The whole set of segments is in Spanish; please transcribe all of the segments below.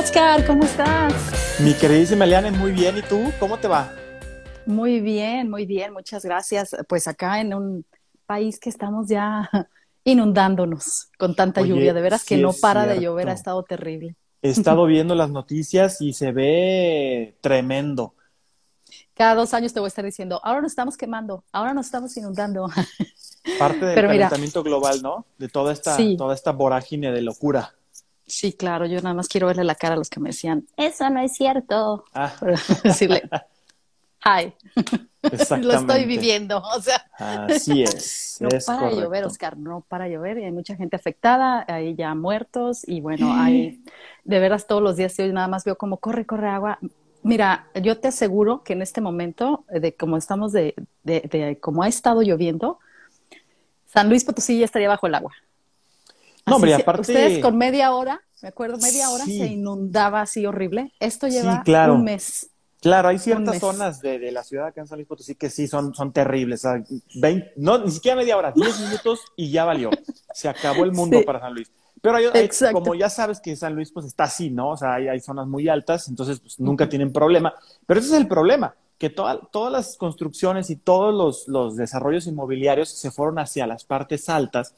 Oscar, ¿cómo estás? Mi queridísima Eliane, muy bien. ¿Y tú? ¿Cómo te va? Muy bien, muy bien, muchas gracias. Pues acá en un país que estamos ya inundándonos con tanta Oye, lluvia, de veras que no para de llover, ha estado terrible. He estado viendo las noticias y se ve tremendo. Cada dos años te voy a estar diciendo, ahora nos estamos quemando, ahora nos estamos inundando. Parte del Pero mira, calentamiento global, ¿no? De toda esta, Sí. toda esta vorágine de locura. Sí, claro, yo nada más quiero verle la cara a los que me decían, eso no es cierto. Ah, decirle, hi, lo estoy viviendo, o sea. Así es. No es para de llover, correcto. Oscar, no para llover y hay mucha gente afectada, hay ya muertos y bueno, hay de veras todos los días yo nada más veo como corre, corre agua. Mira, yo te aseguro que en este momento, eh, de como estamos de, de, de como ha estado lloviendo, San Luis Potosí ya estaría bajo el agua. No, hombre, se- aparte- Ustedes con media hora, me acuerdo, media hora Sí. se inundaba así horrible. Esto Sí, lleva claro. un mes. Claro, hay ciertas zonas de, de la ciudad acá en San Luis Potosí que sí son, son terribles. O sea, 20 no, ni siquiera media hora, 10 minutos y ya valió. Se acabó el mundo Sí. para San Luis. Pero hay- como ya sabes que San Luis pues está así, ¿no? O sea, hay, hay zonas muy altas, entonces pues, nunca tienen problema. Pero ese es el problema, que toda- todas las construcciones y todos los, los desarrollos inmobiliarios se fueron hacia las partes altas.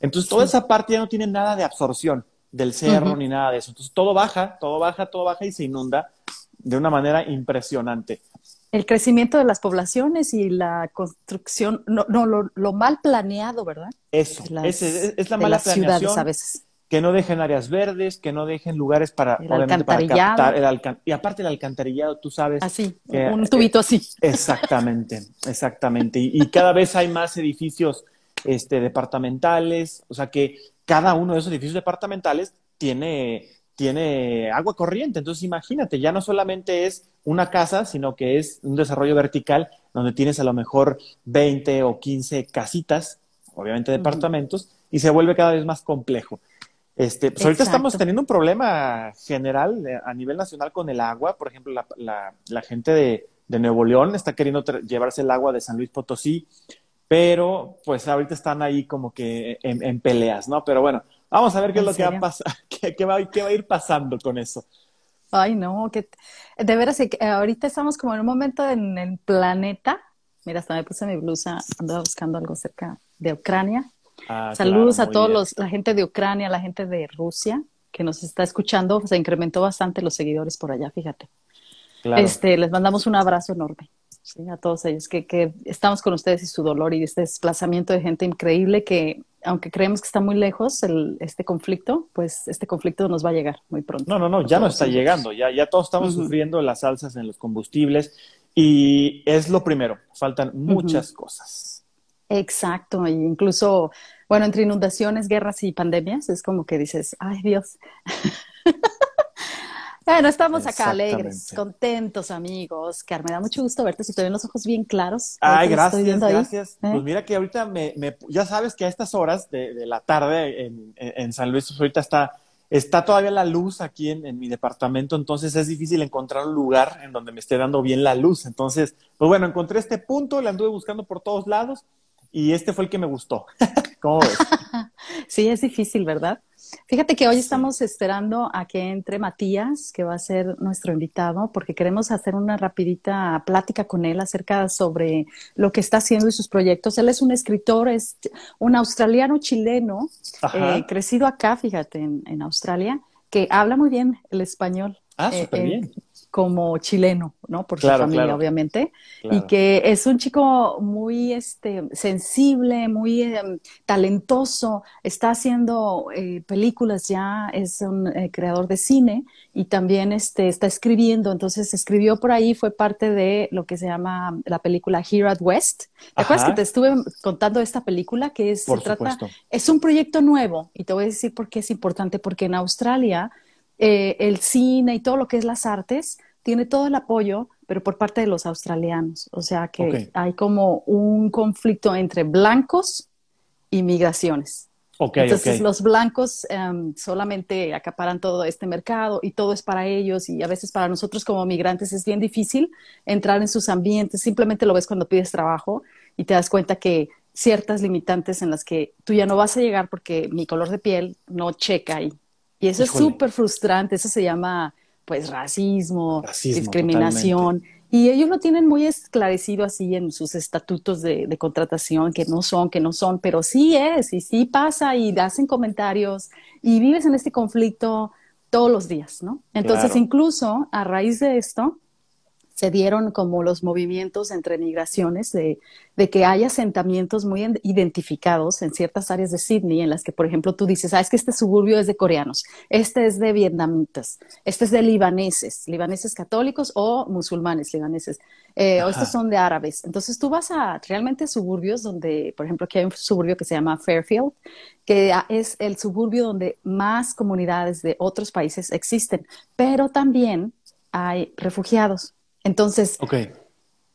Entonces toda esa parte ya no tiene nada de absorción del cerro ni nada de eso. Entonces todo baja, todo baja, todo baja y se inunda de una manera impresionante. El crecimiento de las poblaciones y la construcción, no, no lo, lo mal planeado, ¿verdad? Eso, las- ese- es, es la mala las ciudades planeación, a veces. que no dejen áreas verdes, que no dejen lugares para, El obviamente, para alcantarillado. captar el alcan- y aparte el alcantarillado, tú sabes. Así, que- un tubito así. Exactamente, exactamente. Y, y cada vez hay más edificios este, departamentales, o sea que cada uno de esos edificios departamentales tiene, tiene agua corriente. Entonces imagínate, ya no solamente es una casa, sino que es un desarrollo vertical donde tienes a lo mejor 20 o 15 casitas, obviamente departamentos, y se vuelve cada vez más complejo. Este, pues ahorita Exacto. estamos teniendo un problema general eh, a nivel nacional con el agua. Por ejemplo, la, la- la gente de, de Nuevo León está queriendo llevarse el agua de San Luis Potosí, pero pues ahorita están ahí como que en, en peleas, ¿no? Pero bueno, vamos a ver qué es ¿En lo que va a pasar, qué, qué va, qué va a ir pasando con eso. Ay, no, que de veras que eh, ahorita estamos como en un momento en el planeta. Mira, hasta me puse mi blusa, andaba buscando algo cerca de Ucrania. Ah, Saludos claro, a todos bien. los, la gente de Ucrania, la gente de Rusia que nos está escuchando. Se incrementó bastante los seguidores por allá, fíjate. Claro. Este, les mandamos un abrazo enorme ¿sí? a todos ellos, que, que estamos con ustedes y su dolor y este desplazamiento de gente increíble que, aunque creemos que está muy lejos el, este conflicto, pues este conflicto nos va a llegar muy pronto. No, no, no, ya no está ellos. llegando, ya, ya todos estamos sufriendo las alzas en los combustibles y es lo primero, faltan muchas cosas. Exacto, e incluso, bueno, entre inundaciones, guerras y pandemias, es como que dices, ay Dios. Bueno, estamos acá alegres, contentos, amigos. Oscar, me da mucho gusto verte, si te ven los ojos bien claros. Ay, gracias, gracias. ¿Eh? Pues mira que ahorita me, me- ya sabes que a estas horas de, de la tarde en, San Luis, pues ahorita está, está todavía la luz aquí en, en mi departamento, entonces es difícil encontrar un lugar en donde me esté dando bien la luz. Entonces, pues bueno, encontré este punto, le anduve buscando por todos lados y este fue el que me gustó. ¿Cómo ves? Sí, es difícil, ¿verdad? Fíjate que hoy estamos esperando a que entre Matías, que va a ser nuestro invitado, porque queremos hacer una rapidita plática con él acerca sobre lo que está haciendo y sus proyectos. Él es un escritor, es un australiano chileno, eh, crecido acá, fíjate, en, en Australia, que habla muy bien el español. Ah, eh, súper eh, bien. Como chileno, ¿no? Por Claro, su familia, claro. obviamente. Y que es un chico muy este, sensible, muy eh, talentoso, está haciendo eh, películas ya, es un eh, creador de cine y también este, está escribiendo. Entonces escribió por ahí, fue parte de lo que se llama la película Here at West. ¿Te acuerdas que te estuve contando esta película? Que es, Por se trata, es un proyecto nuevo y te voy a decir por qué es importante, porque en Australia eh, el cine y todo lo que es las artes tiene todo el apoyo, pero por parte de los australianos. O sea que Ok. hay como un conflicto entre blancos y migraciones. Ok, Entonces ok. los blancos em, solamente acaparan todo este mercado y todo es para ellos y a veces para nosotros como migrantes es bien difícil entrar en sus ambientes. Simplemente lo ves cuando pides trabajo y te das cuenta que ciertas limitantes en las que tú ya no vas a llegar porque mi color de piel no checa ahí. Y eso es súper frustrante, eso se llama pues racismo, discriminación. Y ellos lo tienen muy esclarecido así en sus estatutos de, contratación, que no son, que no son, pero sí es, y sí pasa, y hacen comentarios, y vives en este conflicto todos los días, ¿no? Entonces, incluso a raíz de esto, se dieron como los movimientos entre migraciones de, de, que hay asentamientos muy identificados en ciertas áreas de Sydney en las que, por ejemplo, tú dices, ah, es que este suburbio es de coreanos, este es de vietnamitas, este es de libaneses, libaneses católicos o musulmanes libaneses, eh, o estos son de árabes. Entonces tú vas a realmente suburbios donde, por ejemplo, aquí hay un suburbio que se llama Fairfield, que es el suburbio donde más comunidades de otros países existen, pero también hay refugiados. Entonces,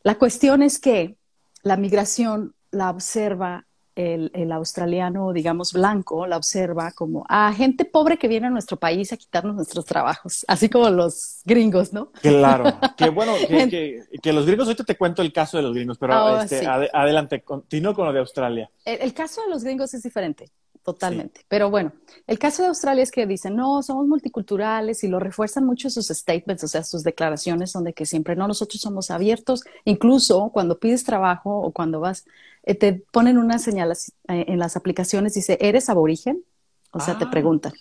la cuestión es que la migración la observa el, australiano, digamos, blanco, la observa como a gente pobre que viene a nuestro país a quitarnos nuestros trabajos, así como los gringos, ¿no? Claro, que bueno, que, los gringos, ahorita te cuento el caso de los gringos, pero oh, este, adelante, continúo con lo de Australia. el, caso de los gringos es diferente. Totalmente. Pero bueno, el caso de Australia es que dicen, no, somos multiculturales y lo refuerzan mucho sus statements, o sea, sus declaraciones son de que siempre, no, nosotros somos abiertos, incluso cuando pides trabajo o cuando vas, eh, te ponen una señal eh, en las aplicaciones, dice, ¿eres aborigen? O sea, te ah, preguntan.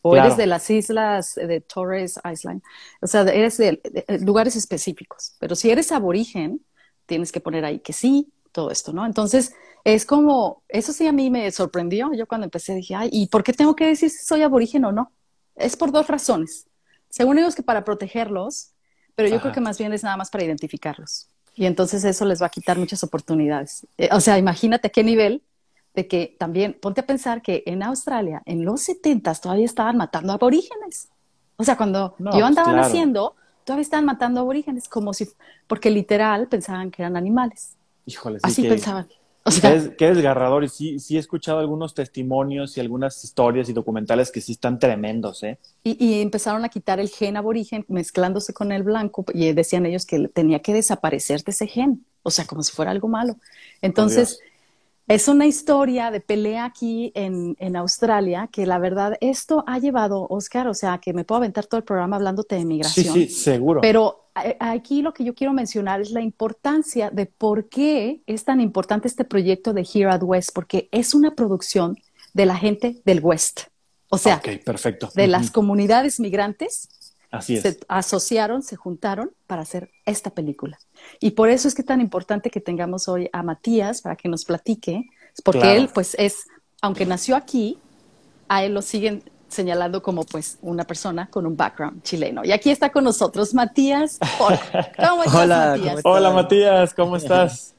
O eres de las islas de Torres Island. O sea, eres de lugares específicos. Pero si eres aborigen, tienes que poner ahí que sí, todo esto, ¿no? Entonces, es como, eso sí a mí me sorprendió. Yo cuando empecé dije, ay, ¿y por qué tengo que decir si soy aborigen o no? Es por dos razones. Según ellos que para protegerlos, pero yo creo que más bien es nada más para identificarlos. Y entonces eso les va a quitar muchas oportunidades. Eh, o sea, imagínate qué nivel de que también, ponte a pensar que en Australia, en los 70 todavía estaban matando aborígenes. O sea, cuando yo pues andaba naciendo, todavía estaban matando aborígenes, como si, porque literal pensaban que eran animales. Híjole, Así pensaban. O sea, qué, desgarrador. Y sí, sí he escuchado algunos testimonios y algunas historias y documentales que sí están tremendos, ¿eh? Y, empezaron a quitar el gen aborigen mezclándose con el blanco y decían ellos que tenía que desaparecer de ese gen. O sea, como si fuera algo malo. Entonces, es una historia de pelea aquí en, en, Australia que la verdad esto ha llevado, Oscar, o sea, que me puedo aventar todo el programa hablándote de migración. Sí, sí, seguro. Pero aquí lo que yo quiero mencionar es la importancia de por qué es tan importante este proyecto de Here at West, porque es una producción de la gente del West. O sea, perfecto. de las comunidades migrantes Así se asociaron, se juntaron para hacer esta película. Y por eso es que es tan importante que tengamos hoy a Matías para que nos platique, porque él pues es, aunque nació aquí, a él lo siguen señalando como pues una persona con un background chileno. Y aquí está con nosotros Matías. Hola, ¿cómo estás, Matías? Hola, Matías, ¿cómo estás?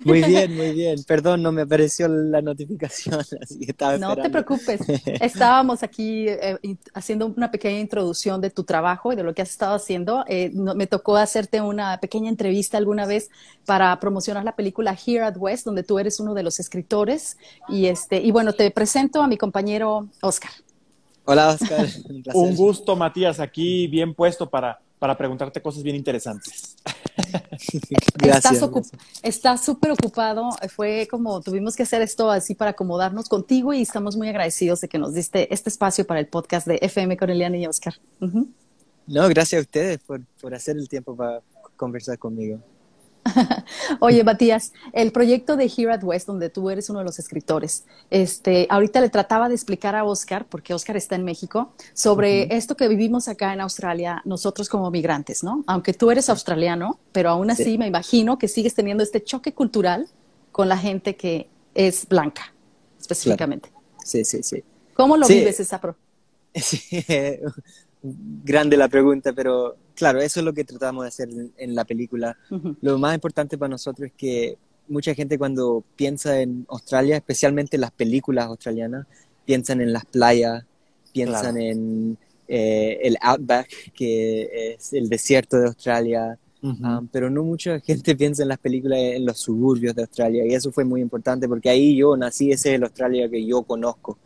Muy bien, muy bien. Perdón, no me apareció la notificación, así que estaba No te preocupes. Estábamos aquí eh, haciendo una pequeña introducción de tu trabajo y de lo que has estado haciendo. Eh, me tocó hacerte una pequeña entrevista alguna vez para promocionar la película Here at West, donde tú eres uno de los escritores. Y, este, y bueno, te presento a mi compañero Oscar. Hola, Oscar. Un, gusto, Matías, aquí bien puesto para, para preguntarte cosas bien interesantes. Gracias. Estás súper ocupado. Fue como tuvimos que hacer esto así para acomodarnos contigo y estamos muy agradecidos de que nos diste este espacio para el podcast de FM con Eliana y Oscar. No, gracias a ustedes por, por hacer el tiempo para conversar conmigo. Oye, Matías, el proyecto de Here at West, donde tú eres uno de los escritores, este, ahorita le trataba de explicar a Oscar, porque Oscar está en México, sobre esto que vivimos acá en Australia, nosotros como migrantes, ¿no? Aunque tú eres australiano, pero aún así me imagino que sigues teniendo este choque cultural con la gente que es blanca, específicamente. Sí, sí, sí. ¿Cómo lo vives esa pro? Sí, grande la pregunta, pero claro, eso es lo que tratamos de hacer en, la película. Lo más importante para nosotros es que mucha gente cuando piensa en Australia, especialmente las películas australianas, piensan en las playas, piensan en eh, el outback, que es el desierto de Australia, ah, pero no mucha gente piensa en las películas en los suburbios de Australia y eso fue muy importante porque ahí yo nací, ese es el Australia que yo conozco.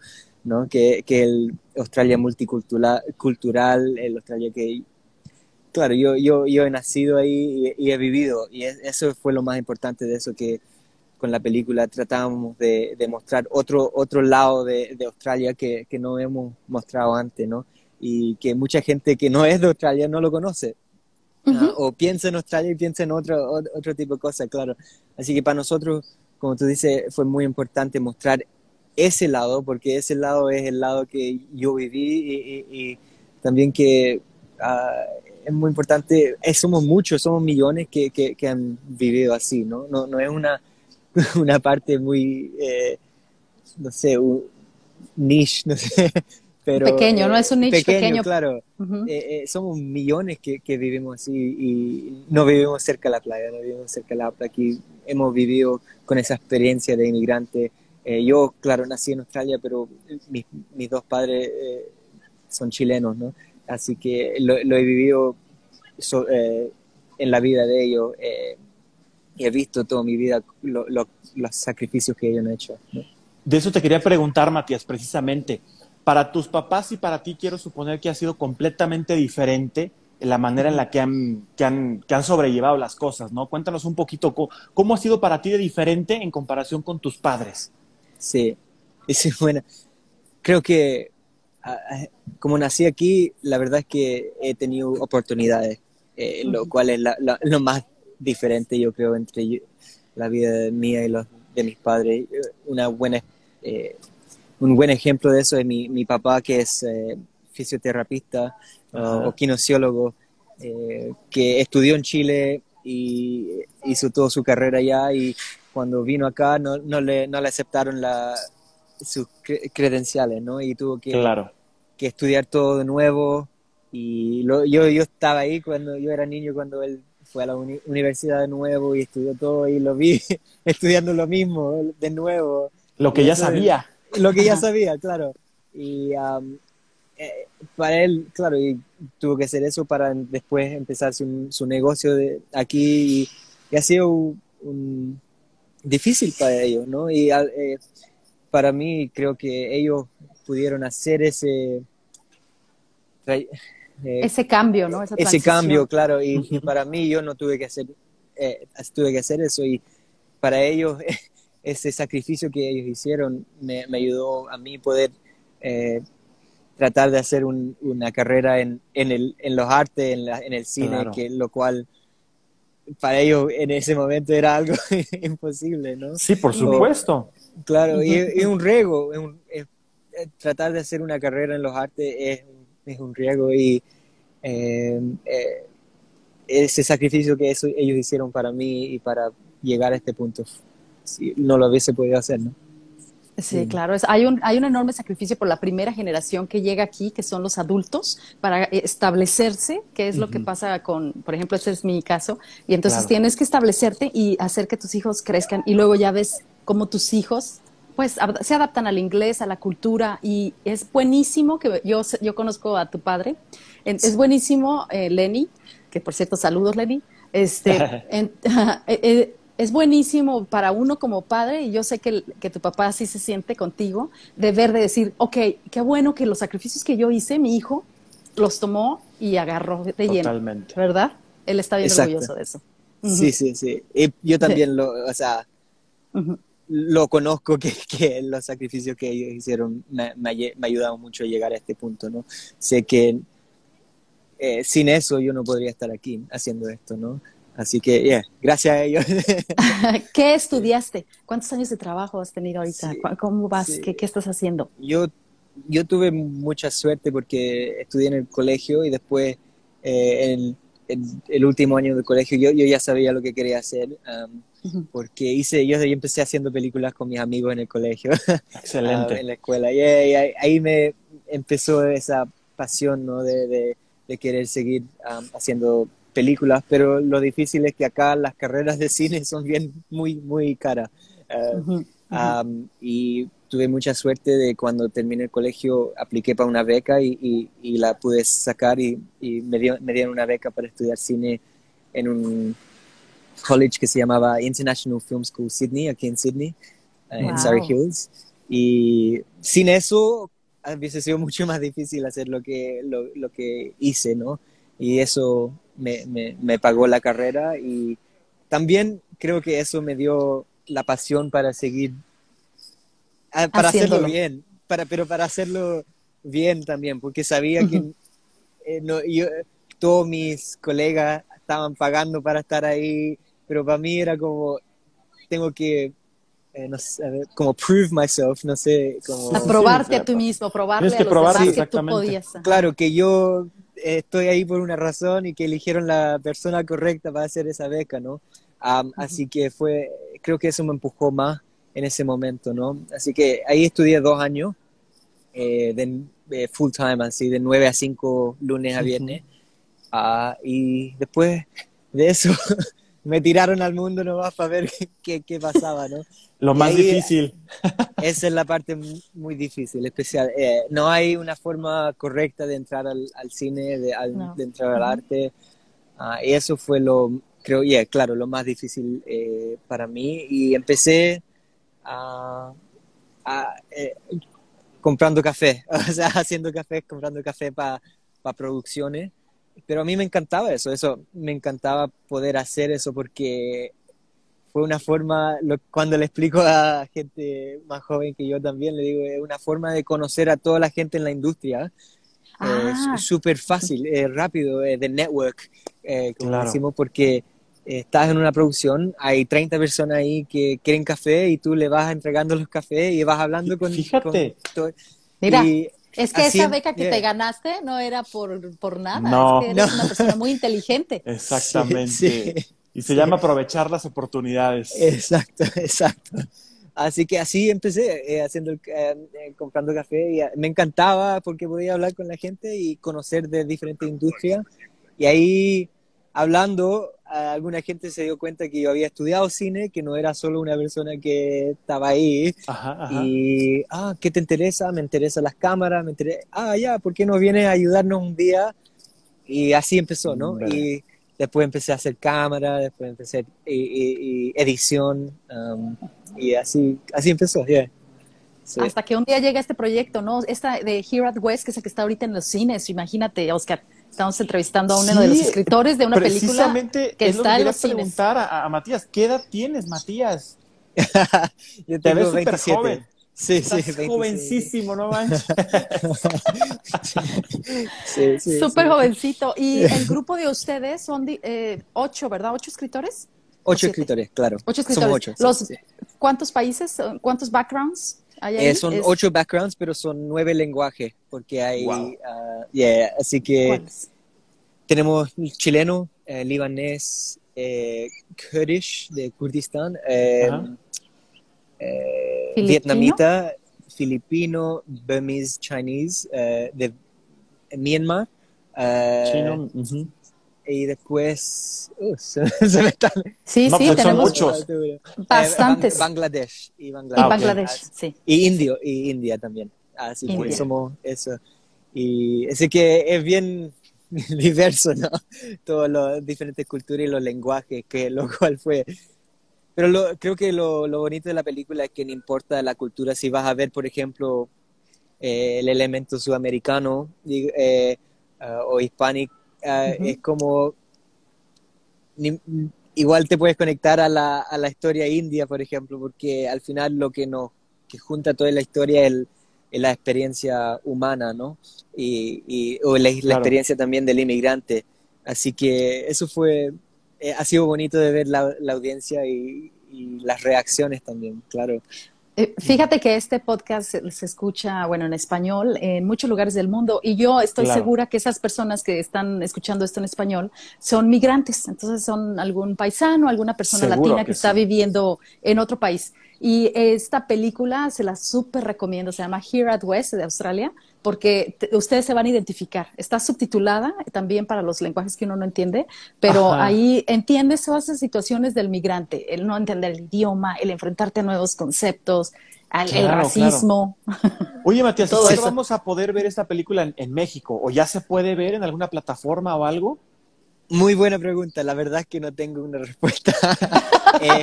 ¿No? que, que el Australia multicultural, cultural, el Australia que claro, yo, yo, yo he nacido ahí y, he vivido, y eso fue lo más importante de eso, que con la película tratábamos de, de mostrar otro, otro lado de, de Australia que, que, no hemos mostrado antes, ¿no? y que mucha gente que no es de Australia no lo conoce. Ah, o piensa en Australia y piensa en otro, otro tipo de cosas, claro. Así que para nosotros, como tú dices, fue muy importante mostrar ese lado, porque ese lado es el lado que yo viví y, también que ah, es muy importante, eh, somos muchos, somos millones que, que, han vivido así, ¿no? No, no es una, una parte muy, eh, no sé, un niche, no sé, pequeño, no es un nicho pequeño. claro. Eh, eh, somos millones que, que, vivimos así y no vivimos cerca de la playa, no vivimos cerca de la playa. Aquí hemos vivido con esa experiencia de inmigrante. Eh, yo, claro, nací en Australia, pero mis, mis dos padres son chilenos, ¿no? Así que lo, he vivido en la vida de ellos y he visto toda mi vida los sacrificios que ellos han hecho. De eso te quería preguntar, Matías, precisamente para tus papás y para ti quiero suponer que ha sido completamente diferente la manera en la que han, que han, que han sobrellevado las cosas, ¿no? Cuéntanos un poquito cómo, ha sido para ti de diferente en comparación con tus padres. Sí, es bueno. Creo que como nací aquí, la verdad es que he tenido oportunidades, eh, lo cual es lo más diferente, yo creo, entre la vida mía y los de mis padres. Una buena eh, un buen ejemplo de eso es mi, mi papá, que es eh, fisioterapista o kinesiólogo, eh, que estudió en Chile y hizo toda su carrera allá y cuando vino acá no, no, le, no le aceptaron la, sus credenciales, ¿no? Y tuvo que, que estudiar todo de nuevo. Y yo, yo estaba ahí cuando yo era niño, cuando él fue a la universidad de nuevo y estudió todo y lo vi estudiando lo mismo de nuevo. Lo que ya sabía lo que ya sabía, claro. Y eh, para él, claro, y tuvo que hacer eso para después empezar su, su negocio de aquí y, ha sido un, difícil para ellos, ¿no? Y eh, para mí creo que ellos pudieron hacer ese... Eh, ese cambio, ¿no? ese cambio, claro, y, para mí yo no tuve que hacer, tuve que hacer eso y para ellos ese sacrificio que ellos hicieron me, ayudó a mí poder eh, tratar de hacer una carrera en, en, el, en los artes, en, en el cine, que lo cual para ellos en ese momento era algo imposible, ¿no? Sí, por supuesto. claro, y es un riesgo, tratar de hacer una carrera en los artes es, es un riesgo y eh, eh, ese sacrificio que eso, ellos hicieron para mí y para llegar a este punto no lo hubiese podido hacer, ¿no? Sí, claro. hay, un, hay un enorme sacrificio por la primera generación que llega aquí, que son los adultos, para establecerse, que es lo que pasa con, por ejemplo, este es mi caso, y entonces tienes que establecerte y hacer que tus hijos crezcan, y luego ya ves cómo tus hijos pues se adaptan al inglés, a la cultura, y es buenísimo que yo, yo conozco a tu padre, es buenísimo, eh, Lenny, que por cierto, saludos, Lenny, este, eh, eh, es buenísimo para uno como padre, y yo sé que, que, tu papá así se siente contigo, de ver, de decir, ok, qué bueno que los sacrificios que yo hice, mi hijo los tomó y agarró de lleno. Totalmente. ¿Verdad? Él está bien orgulloso de eso. Sí, sí, sí. Y yo también lo, o sea, lo conozco que, que, los sacrificios que ellos hicieron me, me, ayudaron mucho a llegar a este punto, ¿no? Sé que eh, sin eso yo no podría estar aquí haciendo esto, ¿no? Así que, yeah, gracias a ellos. ¿Qué estudiaste? ¿Cuántos años de trabajo has tenido ahorita? ¿Cómo vas? ¿Qué, ¿Qué, estás haciendo? Yo, yo tuve mucha suerte porque estudié en el colegio y después, eh, en, el último año del colegio, yo, yo ya sabía lo que quería hacer. Um, porque hice, yo, empecé haciendo películas con mis amigos en el colegio. Excelente. en la escuela. Y ahí, me empezó esa pasión, ¿no? De, de, querer seguir um, haciendo películas, pero lo difícil es que acá las carreras de cine son bien muy, muy caras. Eh, y tuve mucha suerte de cuando terminé el colegio, apliqué para una beca y, y, la pude sacar y, y me, me, dieron una beca para estudiar cine en un college que se llamaba International Film School Sydney, aquí en Sydney, eh, en Surrey Hills. Y sin eso hubiese sido mucho más difícil hacer lo que, lo, lo que hice, ¿no? Y eso me, me, pagó la carrera y también creo que eso me dio la pasión para seguir, ah, para hacerlo bien, para, pero para hacerlo bien también, porque sabía que eh, no, yo, todos mis colegas estaban pagando para estar ahí, pero para mí era como, tengo que, eh, no sé, como prove myself, no sé, como... Aprobarte a ti mismo, probarle a los demás que tú podías. Claro, que yo estoy ahí por una razón y que eligieron la persona correcta para hacer esa beca, ¿no? Así que fue, creo que eso me empujó más en ese momento, ¿no? Así que ahí estudié dos años eh, de, full time, así de 9 a 5 lunes a viernes. Ah, y después de eso me tiraron al mundo nomás para ver qué, qué pasaba, ¿no? Lo más difícil. Esa es la parte muy difícil, especial. Eh, no hay una forma correcta de entrar al, al cine, de, de, entrar al arte. Ah, y eso fue lo, creo, yeah, claro, lo más difícil eh, para mí. Y empecé a, eh, comprando café, o sea, haciendo café, comprando café para producciones. Pero a mí me encantaba eso, eso, me encantaba poder hacer eso porque fue una forma, cuando le explico a gente más joven que yo también, le digo, es una forma de conocer a toda la gente en la industria. Ah. Es súper fácil, es rápido, es de network, eh, como decimos, porque estás en una producción, hay 30 personas ahí que quieren café y tú le vas entregando los cafés y vas hablando con... Fíjate. Mira, es que esa beca que te ganaste no era por, por nada, no. es que eres una persona muy inteligente. Exactamente. Y se llama aprovechar las oportunidades. Exacto, exacto. Así que así empecé, eh, haciendo, eh, eh, comprando café y me encantaba porque podía hablar con la gente y conocer de diferentes industrias. Y ahí, hablando, alguna gente se dio cuenta que yo había estudiado cine, que no era solo una persona que estaba ahí. Y, ah, ¿qué te interesa? Me interesan las cámaras, me interesa, ah, ya, ¿por qué no vienes a ayudarnos un día? Y así empezó, ¿no? Y después empecé a hacer cámara, después empecé y, edición, um, y así, así empezó, Hasta que un día llega este proyecto, ¿no? Esta de Here at West, que es el que está ahorita en los cines, imagínate, Oscar Estamos entrevistando a uno de los escritores de una película que está en los cines. preguntar a, Matías, ¿qué edad tienes, Matías? Yo tengo Te ves 27. Joven. Sí, Estás sí, jovencísimo, no manches. sí, sí, Súper jovencito. Y el grupo de ustedes son eh, ocho, ¿verdad? ¿Ocho escritores? Ocho escritores, claro. Ocho escritores. Somos ocho. ¿Cuántos países? ¿Cuántos backgrounds? Eh, son ocho backgrounds, pero son nueve lenguajes, porque hay, ah, así que tenemos chileno, eh, libanés, eh, Kurdish de Kurdistán, vietnamita, filipino, Burmese, Chinese, de Myanmar. Chino, y después uh, se, me están... Sí, sí, pues tenemos bastantes. Bangladesh y Bangladesh. sí. Y indio y India también. Así que somos eso. Y así que es bien diverso, ¿no? Todas las diferentes culturas y los lenguajes, que lo cual fue... Pero lo, creo que lo, lo, bonito de la película es que no importa la cultura, si vas a ver, por ejemplo, eh, el elemento sudamericano eh, uh, o hispánico, Ah, es como igual te puedes conectar a la, a la historia india, por ejemplo, porque al final lo que nos que junta toda la historia es, la experiencia humana, ¿no? Y, y o la, experiencia también del inmigrante. Así que eso fue, eh, ha sido bonito de ver la, la audiencia y, y, las reacciones también, claro. Eh, fíjate que este podcast se, escucha, bueno, en español en muchos lugares del mundo y yo estoy segura que esas personas que están escuchando esto en español son migrantes, entonces son algún paisano, alguna persona latina que, está viviendo en otro país. Y esta película se la súper recomiendo, se llama Here at West de Australia, porque ustedes se van a identificar. Está subtitulada también para los lenguajes que uno no entiende, pero ahí entiendes todas esas situaciones del migrante, el no entender el idioma, el enfrentarte a nuevos conceptos, al, el racismo. Oye, Matías, ¿cuándo vamos a poder ver esta película en, México? ¿O ya se puede ver en alguna plataforma o algo? Muy buena pregunta. La verdad es que no tengo una respuesta. eh,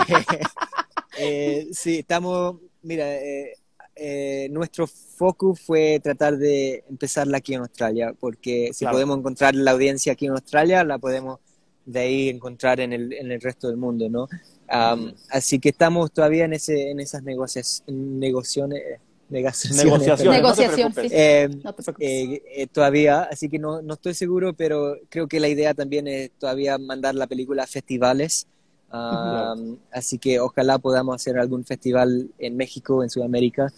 eh, sí, estamos, mira, eh, eh, nuestro foco fue tratar de empezarla aquí en Australia, porque si podemos encontrar la audiencia aquí en Australia, la podemos de ahí encontrar en el, en el resto del mundo, ¿no? así que estamos todavía en, ese, en esas negociaciones, Negociaciones. Negociación, sí. Eh, eh, todavía, así que no, no estoy seguro, pero creo que la idea también es todavía mandar la película a festivales. Así que ojalá podamos hacer algún festival en México, en Sudamérica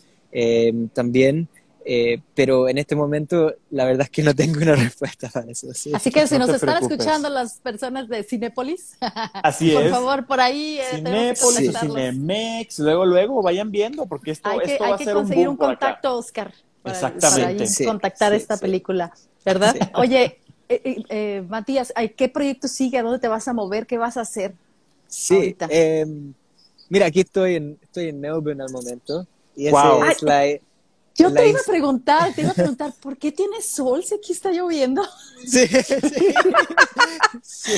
también. Eh, pero en este momento la verdad es que no tengo una respuesta para eso. Así que si nos están escuchando las personas de Cinépolis, Así por favor, por ahí. Eh, Cinépolis o Cinemex, luego, luego vayan viendo, porque esto, hay que, esto va a ser conseguir un, un contacto, Oscar. Para, Exactamente. Para contactar esta película, ¿verdad? Oye, eh, Matías, ¿qué proyecto sigue? ¿A dónde te vas a mover? ¿Qué vas a hacer? Sí, em, mira, aquí estoy en, estoy en Melbourne al momento. Y esa es la, yo te iba a preguntar, te iba a preguntar, ¿por qué tienes sol si aquí está lloviendo? Sí, sí.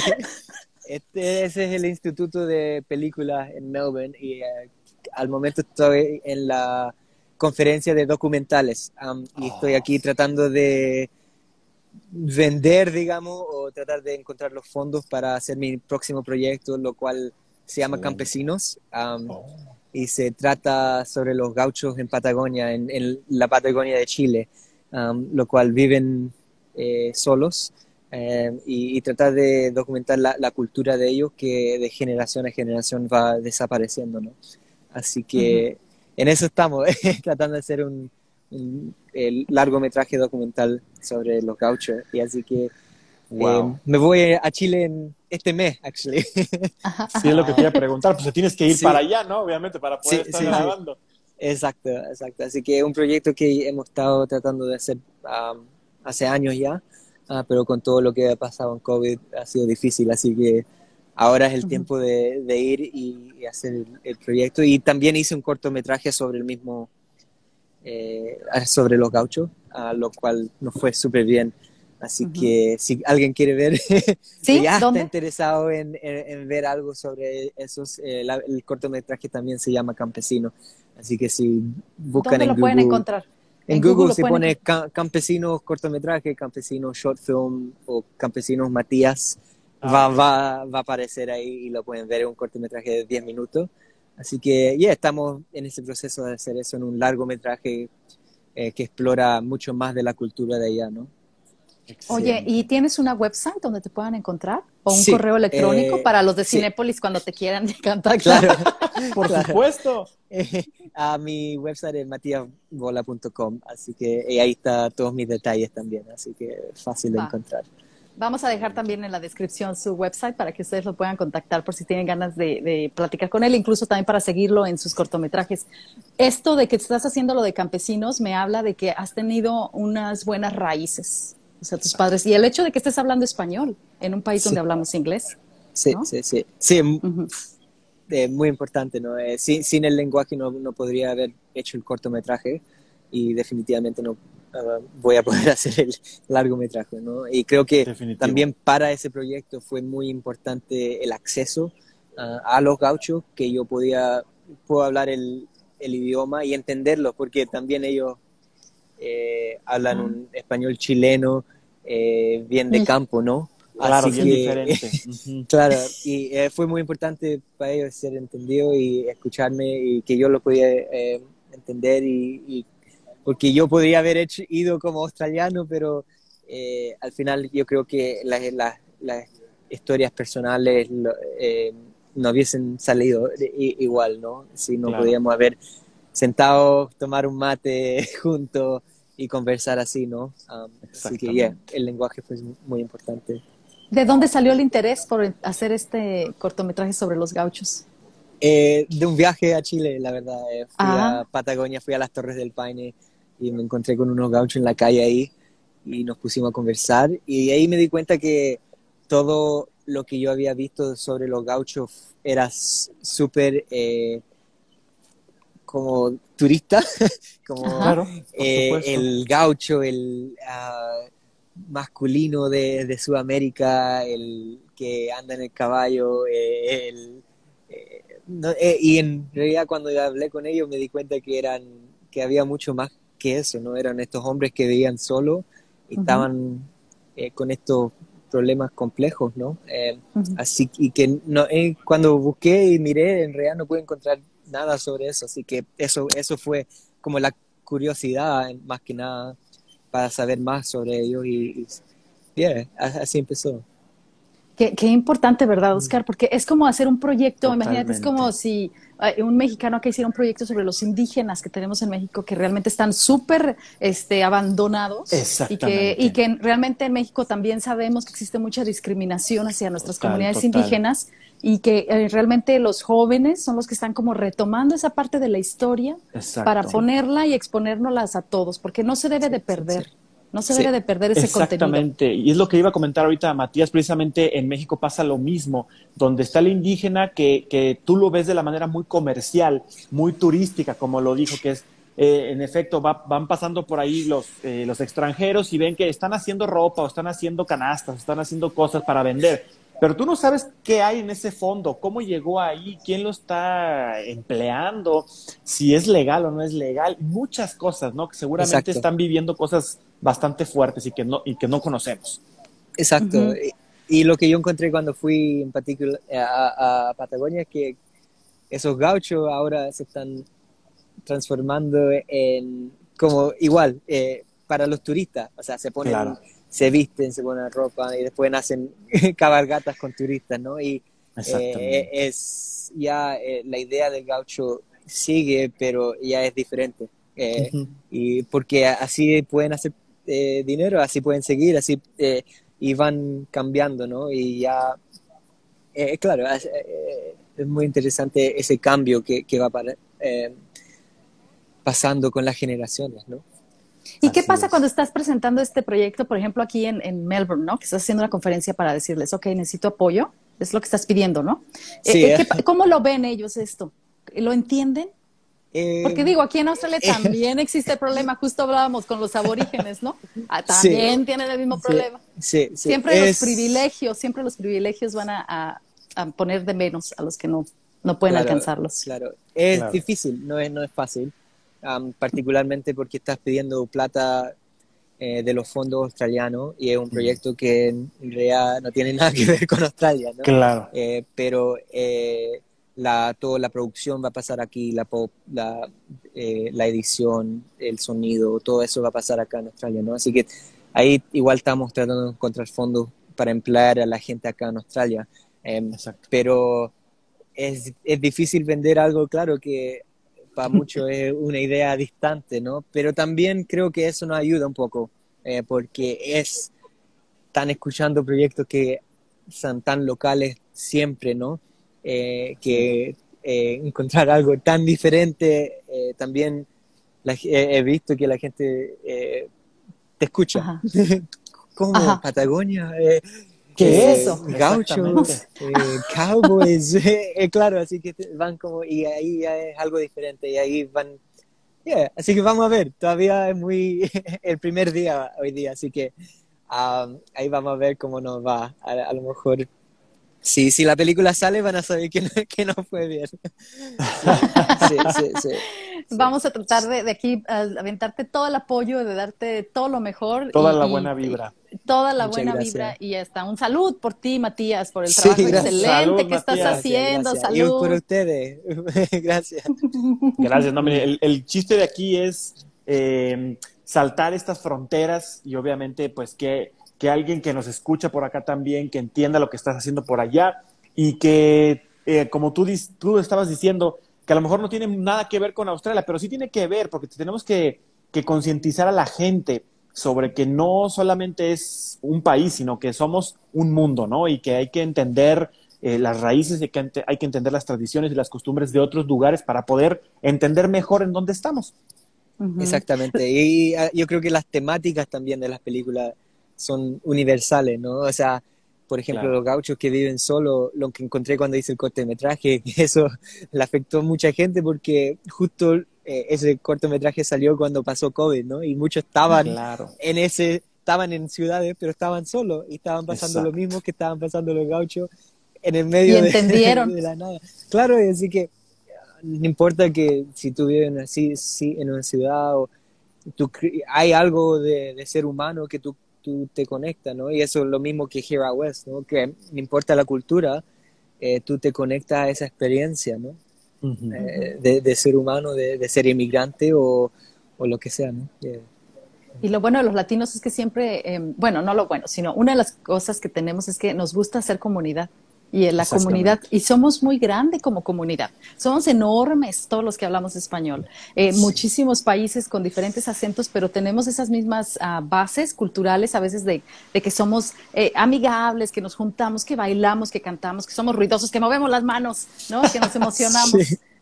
Este, ese es el Instituto de Películas en Melbourne y eh, al momento estoy en la conferencia de documentales y estoy aquí oh. tratando de vender, digamos, o tratar de encontrar los fondos para hacer mi próximo proyecto, lo cual se llama Campesinos. Oh y se trata sobre los gauchos en Patagonia, en, la Patagonia de Chile, um, lo cual viven eh, solos eh, y, tratar de documentar la, cultura de ellos que de generación a generación va desapareciendo, ¿no? Así que en eso estamos, tratando de hacer un, largometraje documental sobre los gauchos y así que eh, me voy a Chile en este mes, actually. Sí, es lo que quería preguntar. Pues tienes que ir para allá, ¿no? Obviamente, para poder estar grabando. Exacto, exacto. Así que es un proyecto que hemos estado tratando de hacer hace años ya, ah, pero con todo lo que ha pasado en COVID ha sido difícil. Así que ahora es el tiempo de, ir y, hacer el, proyecto. Y también hice un cortometraje sobre el mismo, eh, sobre los gauchos, a lo cual nos fue súper bien. Así que si alguien quiere ver, si ya está interesado en, ver algo sobre esos, eh, el cortometraje también se llama Campesino. Así que si buscan ¿Dónde en lo Google, pueden encontrar? En, Google, se pone Campesinos cortometraje, Campesinos short film o Campesinos Matías. Ah, va, va, va, a aparecer ahí y lo pueden ver en un cortometraje de 10 minutos. Así que ya estamos en ese proceso de hacer eso en un largometraje eh, que explora mucho más de la cultura de allá, ¿no? Oye, ¿y tienes una website donde te puedan encontrar? ¿O un correo electrónico eh, para los de Cinépolis cuando te quieran contactar? Claro, por supuesto. a mi website es matiasbola.com, así que ahí está todos mis detalles también, así que fácil de encontrar. Vamos a dejar también en la descripción su website para que ustedes lo puedan contactar por si tienen ganas de, de, platicar con él, incluso también para seguirlo en sus cortometrajes. Esto de que estás haciendo lo de campesinos me habla de que has tenido unas buenas raíces o sea, tus padres. Y el hecho de que estés hablando español en un país donde hablamos inglés. Sí, sí, sí. Sí, muy importante, ¿no? Eh, sin, el lenguaje no, no, podría haber hecho el cortometraje y definitivamente no ah, voy a poder hacer el largometraje, ¿no? Y creo que también para ese proyecto fue muy importante el acceso ah, a los gauchos, que yo podía, puedo hablar el, el idioma y entenderlo, porque también ellos eh, hablan un español chileno eh, bien de campo, ¿no? Claro, bien diferente. claro, y eh, fue muy importante para ellos ser entendido y escucharme y que yo lo podía entender y, porque yo podría haber hecho, ido como australiano, pero al final yo creo que las, historias personales no hubiesen salido igual, ¿no? Si no podíamos haber sentado, tomar un mate juntos y conversar así, ¿no? Um, así que, yeah, el lenguaje fue muy importante. ¿De dónde salió el interés por hacer este cortometraje sobre los gauchos? Eh, de un viaje a Chile, la verdad. Eh, fui a ah. Patagonia, fui a las Torres del Paine y me encontré con unos gauchos en la calle ahí y nos pusimos a conversar y ahí me di cuenta que todo lo que yo había visto sobre los gauchos era súper eh, como turista, como eh, el gaucho, el ah, masculino de, Sudamérica, el que anda en el caballo, eh, el, eh, y en realidad cuando hablé con ellos me di cuenta que eran que había mucho más que eso, no eran estos hombres que veían solo y estaban con estos problemas complejos, ¿no? Así y que no, cuando busqué y miré, en realidad no pude encontrar nada sobre eso, así que eso, eso fue como la curiosidad más que nada para saber más sobre ellos y, y así empezó. Qué, importante, ¿verdad, Oscar? Porque es como hacer un proyecto, imagínate, es como si un mexicano que hiciera un proyecto sobre los indígenas que tenemos en México, que realmente están súper este, abandonados. Y que, y que realmente en México también sabemos que existe mucha discriminación hacia nuestras comunidades indígenas y que eh, realmente los jóvenes son los que están como retomando esa parte de la historia para ponerla y exponérnoslas a todos, porque no se debe de perder. No se debe de perder ese contenido. Exactamente, y es lo que iba a comentar ahorita Matías, precisamente en México pasa lo mismo, donde está el indígena que, que tú lo ves de la manera muy comercial, muy turística, como lo dijo, que es, eh, en efecto, van pasando por ahí los, eh, los extranjeros y ven que están haciendo ropa o están haciendo canastas, están haciendo cosas para vender pero tú no sabes qué hay en ese fondo, cómo llegó ahí, quién lo está empleando, si es legal o no es legal, muchas cosas, ¿no? Que seguramente están viviendo cosas bastante fuertes y que no, y que no conocemos. Exacto. y, lo que yo encontré cuando fui en a, Patagonia es que esos gauchos ahora se están transformando en como igual eh, para los turistas, o sea, se ponen se visten, se ponen ropa y después hacen cabalgatas con turistas, ¿no? Y eh, es ya eh, la idea del gaucho sigue, pero ya es diferente. Eh, y porque así pueden hacer dinero, así pueden seguir, así y van cambiando, ¿no? Y ya, claro, es, muy interesante ese cambio que, que va para, pasando con las generaciones, ¿no? ¿Y qué pasa cuando estás presentando este proyecto, por ejemplo, aquí en, Melbourne, ¿no? Que estás haciendo una conferencia para decirles, ok, necesito apoyo, es lo que estás pidiendo, ¿no? Sí, eh, eh, ¿Cómo lo ven ellos esto? ¿Lo entienden? Eh, Porque digo, aquí en Australia también existe el problema, justo hablábamos con los aborígenes, ¿no? Ah, también tienen el mismo problema. Sí, siempre los privilegios, siempre los privilegios van a, poner de menos a los que no, no pueden alcanzarlos. Claro, es difícil, no es, no es fácil particularmente porque estás pidiendo plata eh, de los fondos australianos y es un proyecto que en realidad no tiene nada que ver con Australia, ¿no? Claro. Eh, pero eh, la, toda la producción va a pasar aquí, la, la, la, edición, el sonido, todo eso va a pasar acá en Australia, ¿no? Así que ahí igual estamos tratando de encontrar fondos para emplear a la gente acá en Australia. Em, pero es, es difícil vender algo, claro, que para muchos es una idea distante, ¿no? Pero también creo que eso nos ayuda un poco, eh, porque es, están escuchando proyectos que son tan locales siempre, ¿no? Eh, que eh, encontrar algo tan diferente, también he visto que la gente te escucha. como Patagonia, ¿Qué es eso? Gauchos, eh, cowboys, eh, claro, así que van como, y ahí es algo diferente, y ahí van, yeah, así que vamos a ver, todavía es muy el primer día hoy día, así que um, ahí vamos a ver cómo nos va, a lo mejor Sí, si la película sale van a saber que no, que no fue bien. Sí, sí, sí, Vamos a tratar de, de, aquí aventarte todo el apoyo, de darte todo lo mejor. Toda la buena vibra. toda la buena vibra y hasta un salud por ti, Matías, por el trabajo excelente que estás haciendo. Salud. Y por ustedes. gracias. Gracias. No, el, el, chiste de aquí es eh, saltar estas fronteras y obviamente pues que que alguien que nos escucha por acá también, que entienda lo que estás haciendo por allá y que, eh, como tú, tú estabas diciendo, que a lo mejor no tiene nada que ver con Australia, pero sí tiene que ver, porque tenemos que, concientizar a la gente sobre que no solamente es un país, sino que somos un mundo, ¿no? Y que hay que entender eh, las raíces, y que hay que entender las tradiciones y las costumbres de otros lugares para poder entender mejor en dónde estamos. Exactamente. Y ah, yo creo que las temáticas también de las películas son universales, ¿no? O sea, por ejemplo, los gauchos que viven solo, lo que encontré cuando hice el cortometraje, eso le afectó a mucha gente porque justo eh, ese cortometraje salió cuando pasó COVID, ¿no? Y muchos estaban en ese, estaban en ciudades, pero estaban solos y estaban pasando lo mismo que estaban pasando los gauchos en el medio y entendieron. De, la nada. Claro, y así que no importa que si tú vives así, sí, en una ciudad o tú, hay algo de, de ser humano que tú tú te conectas, ¿no? Y eso es lo mismo que Here Out West, ¿no? Que no importa la cultura, eh, tú te conectas a esa experiencia, ¿no? Eh, de, ser humano, de, ser inmigrante o, o lo que sea, ¿no? Y lo bueno de los latinos es que siempre, em, bueno, no lo bueno, sino una de las cosas que tenemos es que nos gusta hacer comunidad y en la comunidad, y somos muy grande como comunidad, somos enormes todos los que hablamos español, eh, muchísimos países con diferentes acentos, pero tenemos esas mismas ah, bases culturales a veces de, que somos eh, amigables, que nos juntamos, que bailamos, que cantamos, que somos ruidosos, que movemos las manos, ¿no? que nos emocionamos.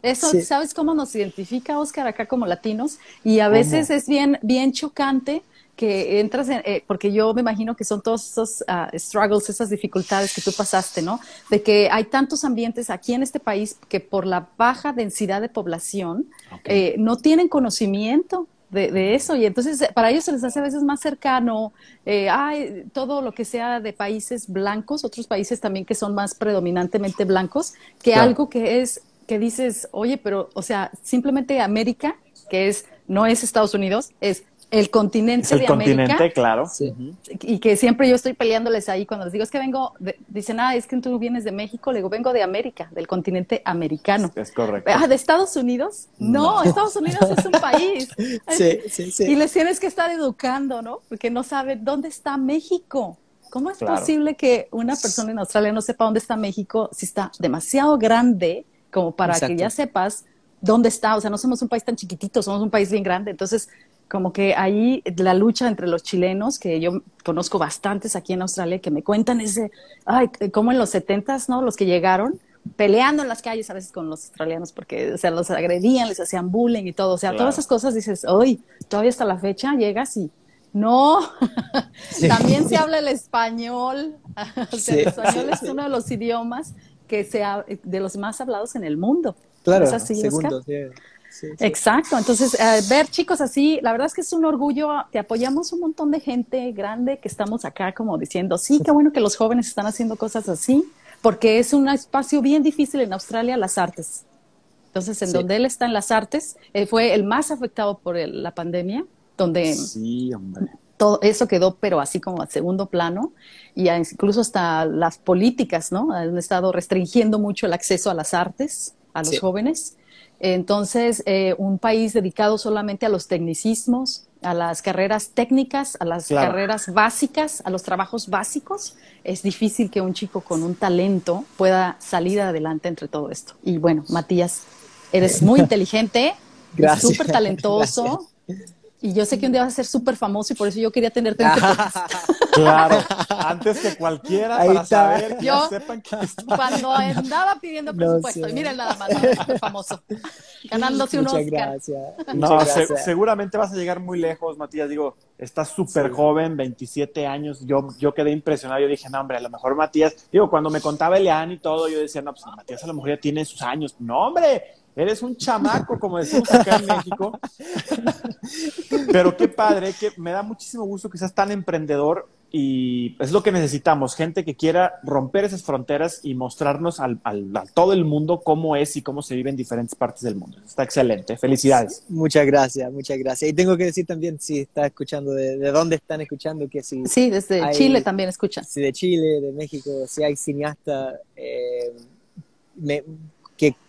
Eso, ¿sabes cómo nos identifica, Oscar, acá como latinos? Y a veces es bien, bien chocante que entras en, eh, porque yo me imagino que son todos esos ah, struggles, esas dificultades que tú pasaste, ¿no? De que hay tantos ambientes aquí en este país que por la baja densidad de población eh, no tienen conocimiento de, eso. Y entonces eh, para ellos se les hace a veces más cercano eh, todo lo que sea de países blancos, otros países también que son más predominantemente blancos, que algo que es que dices, oye, pero, o sea, simplemente América, que es, no es Estados Unidos, es el continente el continente, claro. Y que siempre yo estoy peleándoles ahí cuando les digo, es que vengo, dicen, ah, es que tú vienes de México, le digo, vengo de América, del continente americano. Es correcto. Ah, ¿de Estados Unidos? No, Estados Unidos es un país. Sí, sí, sí. Y les tienes que estar educando, ¿no? Porque no saben dónde está México. ¿Cómo es posible que una persona en Australia no sepa dónde está México si está demasiado grande como para que ya sepas dónde está? O sea, no somos un país tan chiquitito, somos un país bien grande. Entonces, como que ahí la lucha entre los chilenos, que yo conozco bastantes aquí en Australia, que me cuentan ese, ay, como en los setentas, ¿no? Los que llegaron peleando en las calles a veces con los australianos porque, o sea, los agredían, les hacían bullying y todo. O sea, todas esas cosas dices, hoy, todavía hasta la fecha llegas y no, también se habla el español. o sea, el español es uno de los idiomas que sea de los más hablados en el mundo. Claro, segundo, sí. Exacto, entonces eh, ver chicos así, la verdad es que es un orgullo, te apoyamos un montón de gente grande que estamos acá como diciendo, sí, qué bueno que los jóvenes están haciendo cosas así, porque es un espacio bien difícil en Australia, las artes. Entonces, en donde él está en las artes, eh, fue el más afectado por la pandemia, donde todo eso quedó, pero así como a segundo plano, y incluso hasta las políticas, ¿no? Han estado restringiendo mucho el acceso a las artes a los jóvenes. Entonces, eh, un país dedicado solamente a los tecnicismos, a las carreras técnicas, a las carreras básicas, a los trabajos básicos, es difícil que un chico con un talento pueda salir adelante entre todo esto. Y bueno, Matías, eres muy inteligente, súper talentoso. Y yo sé que un día vas a ser súper famoso y por eso yo quería tenerte en Claro, antes que cualquiera para saber que yo, sepan que Cuando andaba pidiendo presupuesto, y miren nada más, famoso, ganándose un Oscar. Gracias. No, seguramente vas a llegar muy lejos, Matías. Digo, estás súper joven, 27 años. Yo, yo quedé impresionado. Yo dije, no, hombre, a lo mejor Matías. Digo, cuando me contaba Elian y todo, yo decía, no, pues Matías a lo mejor ya tiene sus años. No, hombre, Eres un chamaco, como decimos acá en México. Pero qué padre, que me da muchísimo gusto que seas tan emprendedor y es lo que necesitamos, gente que quiera romper esas fronteras y mostrarnos al, a todo el mundo cómo es y cómo se vive en diferentes partes del mundo. Está excelente, felicidades. muchas gracias, muchas gracias. Y tengo que decir también, si está escuchando, de, dónde están escuchando, que si... Sí, desde Chile también escuchan. Sí, de Chile, de México, si hay cineastas... Eh, me,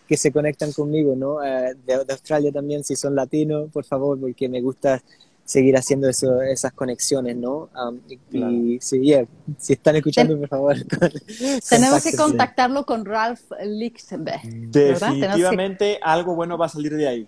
que, se conectan conmigo, ¿no? Eh, de, Australia también, si son latinos, por favor, porque me gusta seguir haciendo eso, esas conexiones, ¿no? Um, y, si están escuchando, por favor. tenemos que contactarlo con Ralph Lichtenberg. Definitivamente algo bueno va a salir de ahí.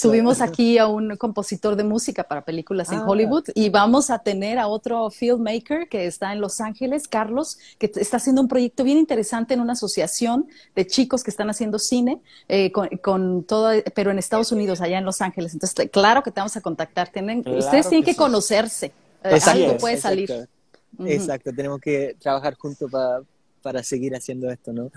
Tuvimos aquí a un compositor de música para películas en ah. Hollywood y vamos a tener a otro filmmaker que está en Los Ángeles, Carlos, que está haciendo un proyecto bien interesante en una asociación de chicos que están haciendo cine eh, con, todo, pero en Estados Unidos, allá en Los Ángeles. Entonces, claro que te vamos a contactar. Tienen, ustedes tienen que, conocerse. Eh, algo puede salir. Exacto. tenemos que trabajar juntos para seguir haciendo esto, ¿no?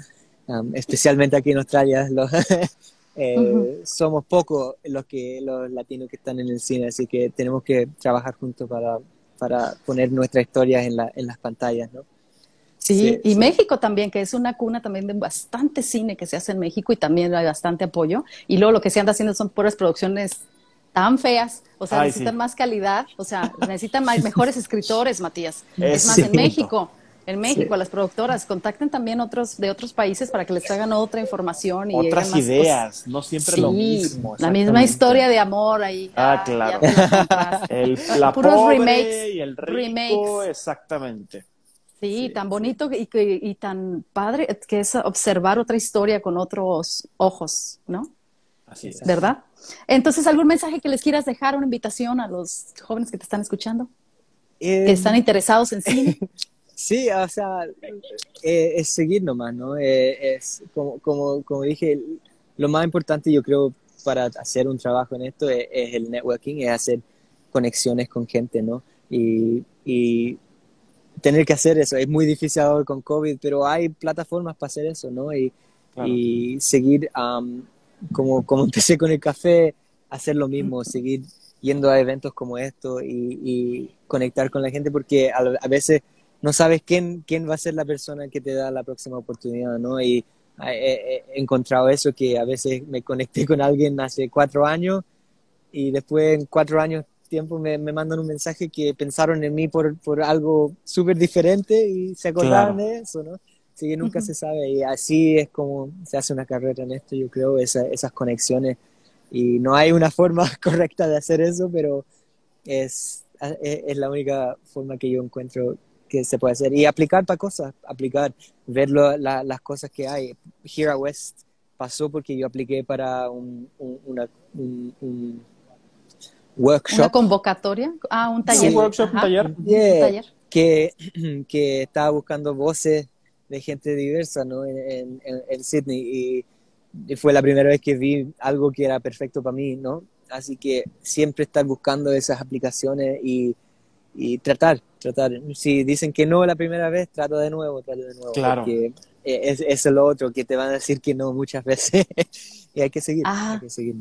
Um, especialmente aquí en Australia. Eh, somos pocos los que los latinos que están en el cine, así que tenemos que trabajar juntos para, para poner nuestras historias en, la, en las pantallas, ¿no? Sí, y México también, que es una cuna también de bastante cine que se hace en México y también hay bastante apoyo. Y luego lo que se anda haciendo son puras producciones tan feas, o sea, necesitan más calidad, o sea, necesitan más, mejores escritores, Matías. Es, más, en México en México, a las productoras, contacten también otros de otros países para que les traigan otra información y otras ideas, no siempre lo mismo. La misma historia de amor ahí. Ah, claro. el, la pobre remakes, y el rico, exactamente. Sí, tan bonito y, y, tan padre que es observar otra historia con otros ojos, ¿no? Así es. ¿Verdad? Entonces, ¿algún mensaje que les quieras dejar, una invitación a los jóvenes que te están escuchando? que están interesados en cine. Sí, o sea, eh, es seguir nomás, ¿no? Eh, es como, como, como dije, lo más importante yo creo para hacer un trabajo en esto es, el networking, es hacer conexiones con gente, ¿no? Y, y, tener que hacer eso. Es muy difícil ahora con COVID, pero hay plataformas para hacer eso, ¿no? Y, y seguir, como, como empecé con el café, hacer lo mismo, seguir yendo a eventos como esto y, y conectar con la gente, porque a, a veces no sabes quién, quién va a ser la persona que te da la próxima oportunidad, ¿no? Y he, encontrado eso, que a veces me conecté con alguien hace cuatro años y después en cuatro años tiempo me, me mandan un mensaje que pensaron en mí por, por algo súper diferente y se acordaron de eso, ¿no? Así que nunca se sabe y así es como se hace una carrera en esto, yo creo, esas conexiones. Y no hay una forma correcta de hacer eso, pero es, es la única forma que yo encuentro que se puede hacer y aplicar para cosas, aplicar, ver las cosas que hay. Here at West pasó porque yo apliqué para un, una, un, workshop. ¿Una convocatoria? Ah, un taller. un workshop, un taller. Que, que estaba buscando voces de gente diversa ¿no? en, en, Sydney y, fue la primera vez que vi algo que era perfecto para mí, ¿no? Así que siempre estar buscando esas aplicaciones y, y tratar, tratar. Si dicen que no la primera vez, trato de nuevo, trato de nuevo. Claro. Porque es, es lo otro, que te van a decir que no muchas veces y hay que seguir. Hay que seguir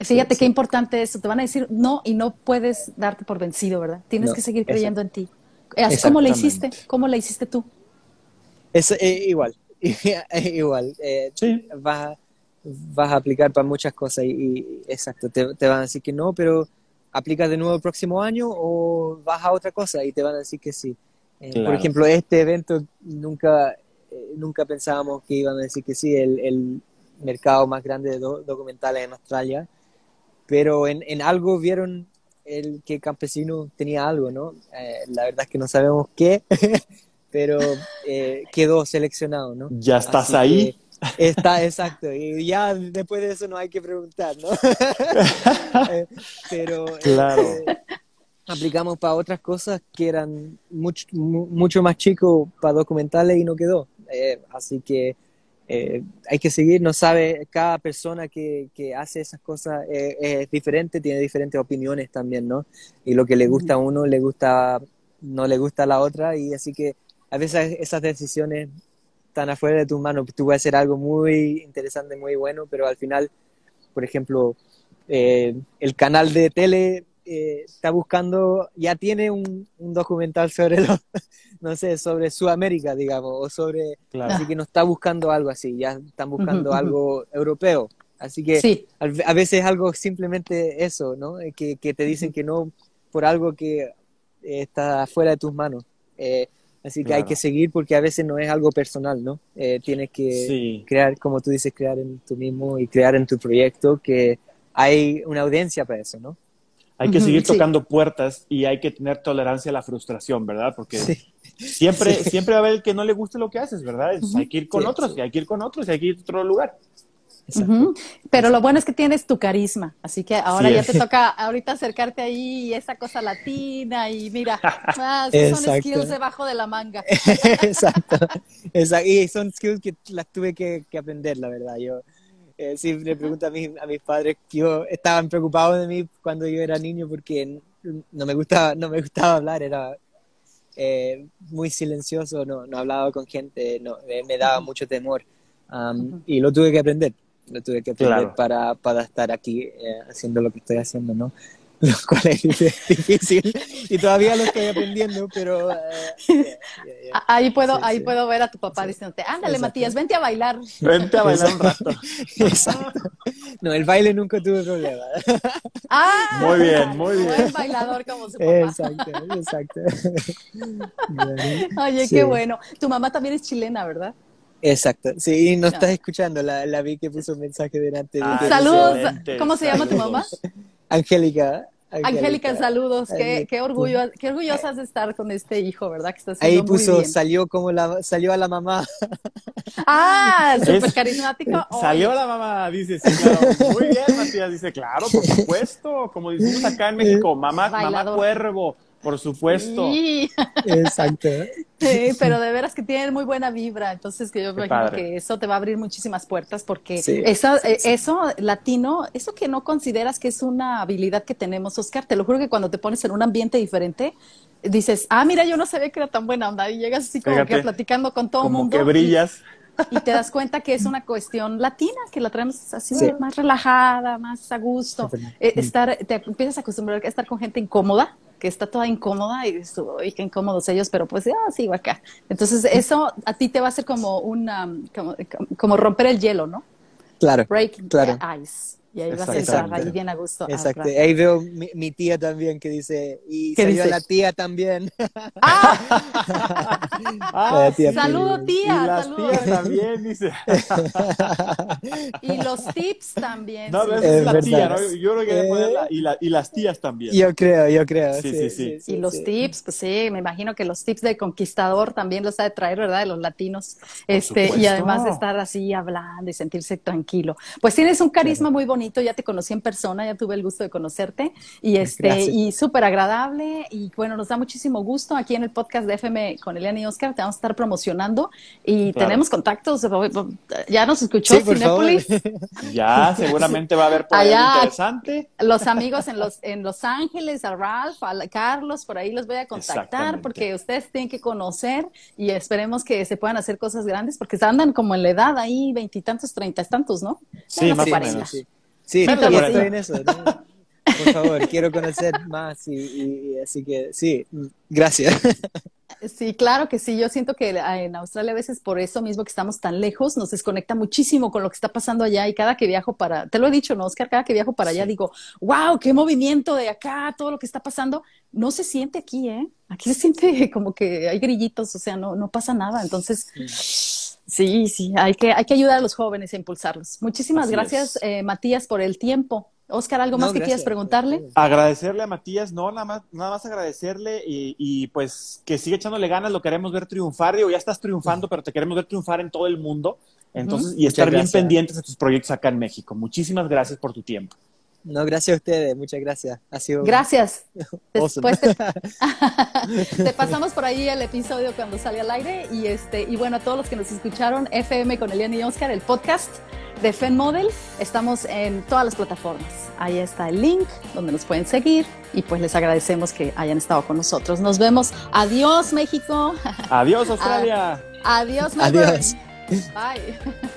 Fíjate qué importante eso, te van a decir no y no puedes darte por vencido, ¿verdad? Tienes que seguir creyendo en ti. ¿Cómo le hiciste? ¿Cómo le hiciste tú? Es eh, igual, igual. Eh, sí. vas, vas a aplicar para muchas cosas y, exacto, te, te, van a decir que no, pero aplicas de nuevo el próximo año o vas a otra cosa y te van a decir que sí. Eh, por ejemplo, este evento nunca, eh, nunca pensábamos que iban a decir que sí, el, el mercado más grande de documentales en Australia, pero en, en, algo vieron el que Campesino tenía algo, ¿no? Eh, la verdad es que no sabemos qué, pero quedó seleccionado, ¿no? Ya estás ahí. Está, exacto. Y ya después de eso no hay que preguntar, ¿no? Eh, pero claro. Eh, aplicamos para otras cosas que eran mucho, mucho más chicos para documentales y no quedó. Eh, así que hay que seguir, no sabe, cada persona que, que hace esas cosas es diferente, tiene diferentes opiniones también, ¿no? Y lo que le gusta a uno le gusta, no le gusta a la otra, y así que a veces esas decisiones están afuera de tus manos. Tú vas a hacer algo muy interesante, muy bueno, pero al final, por ejemplo, eh, el canal de tele eh, está buscando, ya tiene un, documental sobre no sé, sobre Sudamérica, digamos, o sobre, así que no está buscando algo así, ya están buscando algo europeo. Así que a, veces algo simplemente eso, ¿no? Que, que te dicen que no por algo que está fuera de tus manos. Eh, Así que hay que seguir porque a veces no es algo personal, ¿no? Eh, tienes que crear, como tú dices, crear en tú mismo y crear en tu proyecto que hay una audiencia para eso, ¿no? Hay que seguir tocando puertas y hay que tener tolerancia a la frustración, ¿verdad? Porque siempre, siempre va a haber el que no le guste lo que haces, ¿verdad? hay que ir con otros y hay que ir con otros y hay que ir a otro lugar. Pero lo bueno es que tienes tu carisma, así que ahora ya te toca ahorita acercarte ahí y esa cosa latina y mira, ah, son skills debajo de la manga. Exacto. Y son skills que las tuve que, aprender, la verdad. Yo eh, le pregunto a, mis, a mis padres que yo estaban preocupados de mí cuando yo era niño porque no me gustaba, no me gustaba hablar, era eh, muy silencioso, no, no hablaba con gente, no, me, daba mucho temor. y lo tuve que aprender lo tuve que aprender para, para, estar aquí eh, haciendo lo que estoy haciendo, ¿no? lo cual es difícil y todavía lo estoy aprendiendo, pero... eh, Ahí puedo, Sí, ahí sí. puedo ver a tu papá diciéndote, ándale Exacto. Matías, vente a bailar. Vente a bailar un rato. Exacto. No, el baile nunca tuve problema. Ah, Muy bien, muy bien. Buen bailador como su papá. Exacto, exacto. Oye, sí. qué bueno. Tu mamá también es chilena, ¿verdad? Exacto. Sí, y no estás escuchando, la, la vi que puso un mensaje delante de Ah, Saludos. ¿Cómo se llama tu mamá? Angélica. Angélica, saludos. Qué, qué orgullo, qué orgullosas de estar con este hijo, ¿verdad? Que está Ahí muy puso, bien. salió como la, salió a la mamá. Ah, súper Es- carismático. Salió la mamá, dice, sí, claro. Muy bien, Matías, dice, claro, por supuesto. Como decimos acá en México, mamá, mamá cuervo, por supuesto. sí. Exacto. Sí, pero de veras que tienen muy buena vibra, entonces que yo me Qué imagino padre. que eso te va a abrir muchísimas puertas porque Sí. esa- eh, eso latino, eso que no consideras que es una habilidad que tenemos, Oscar, te lo juro que cuando te pones en un ambiente diferente, dices, ah, mira, yo no sabía que era tan buena onda y llegas así como Fíjate, que platicando con todo el Como mundo que y- brillas. y te das cuenta que es una cuestión latina, que la traemos así Sí. más relajada, más a gusto. Eh, estar, te empiezas a acostumbrar a estar con gente incómoda, que está toda incómoda y dices, uy, qué incómodos ellos, pero pues ya sigo acá. Entonces eso a ti te va a hacer como una, como, como romper el hielo, ¿no? Claro. Breaking Claro. the ice. Y ahí vas a entrar ahí bien a gusto. al Exacto. Ahí veo mi, mi tía también que dice, y ¿Qué salió dice? la tía también. ¡Ah! Ah, tía. Saludo, Pili. Y tía, las tías también, dice. Y los tips también. No, sí. pero Es esa es la verdad. tía, ¿no? Yo creo que Eh. que ponerla. Y, la- y las tías también. Yo creo, yo creo. Sí, sí, sí. Y los sí. tips, pues sí, me imagino que los tips de conquistador también los ha de traer, ¿verdad? De los latinos. Este, y además de estar así hablando y sentirse tranquilo. Pues tienes un carisma muy bonito, ya te conocí en persona, ya tuve el gusto de conocerte y este Gracias. y súper agradable y bueno, nos da muchísimo gusto aquí en el podcast de FM con Eliana y Oscar, te vamos a estar promocionando y Claro. tenemos contactos, ya nos escuchó Sí. Cinépolis, Ya, seguramente va a haber por ahí Allá. interesante. los amigos en los, en Los Ángeles, a Ralph, a Carlos, por ahí los voy a contactar porque ustedes tienen que conocer y esperemos que se puedan hacer cosas grandes porque andan como en la edad ahí, veintitantos, treinta tantos, ¿no? Sí, Menos más de o 40. menos. Sí, sí, Menos no, de yo 40. estoy en eso. ¿no? Por favor, quiero conocer más y, y- y así que sí, gracias. Sí, claro que sí. Yo siento que en Australia a veces por eso mismo que estamos tan lejos nos desconecta muchísimo con lo que está pasando allá y cada que viajo para, te lo he dicho, ¿no, Oscar? Cada que viajo para allá digo, wow, qué movimiento de acá, todo lo que está pasando. No se siente aquí, ¿eh? Aquí se siente como que hay grillitos, o sea, no, no pasa nada. Entonces, sí, sí, hay que, hay que ayudar a los jóvenes a impulsarlos. Muchísimas Así gracias, eh, Matías, por el tiempo. Oscar, ¿algo No, más que quieras preguntarle? Agradecerle a Matías, no, nada más, nada más agradecerle y, y, pues que siga echándole ganas, lo queremos ver triunfar, digo, ya estás triunfando, pero te queremos ver triunfar en todo el mundo, entonces, y estar bien pendientes de tus proyectos acá en México. Muchísimas gracias por tu tiempo. No, gracias a ustedes, muchas gracias. Ha sido Gracias. Awesome. Después te, te pasamos por ahí el episodio cuando sale al aire y este y bueno a todos los que nos escucharon FM con Eliana y Oscar el podcast de Fen Model estamos en todas las plataformas ahí está el link donde nos pueden seguir y pues les agradecemos que hayan estado con nosotros nos vemos adiós México Adiós, Australia. adiós Melbourne. Adiós. bye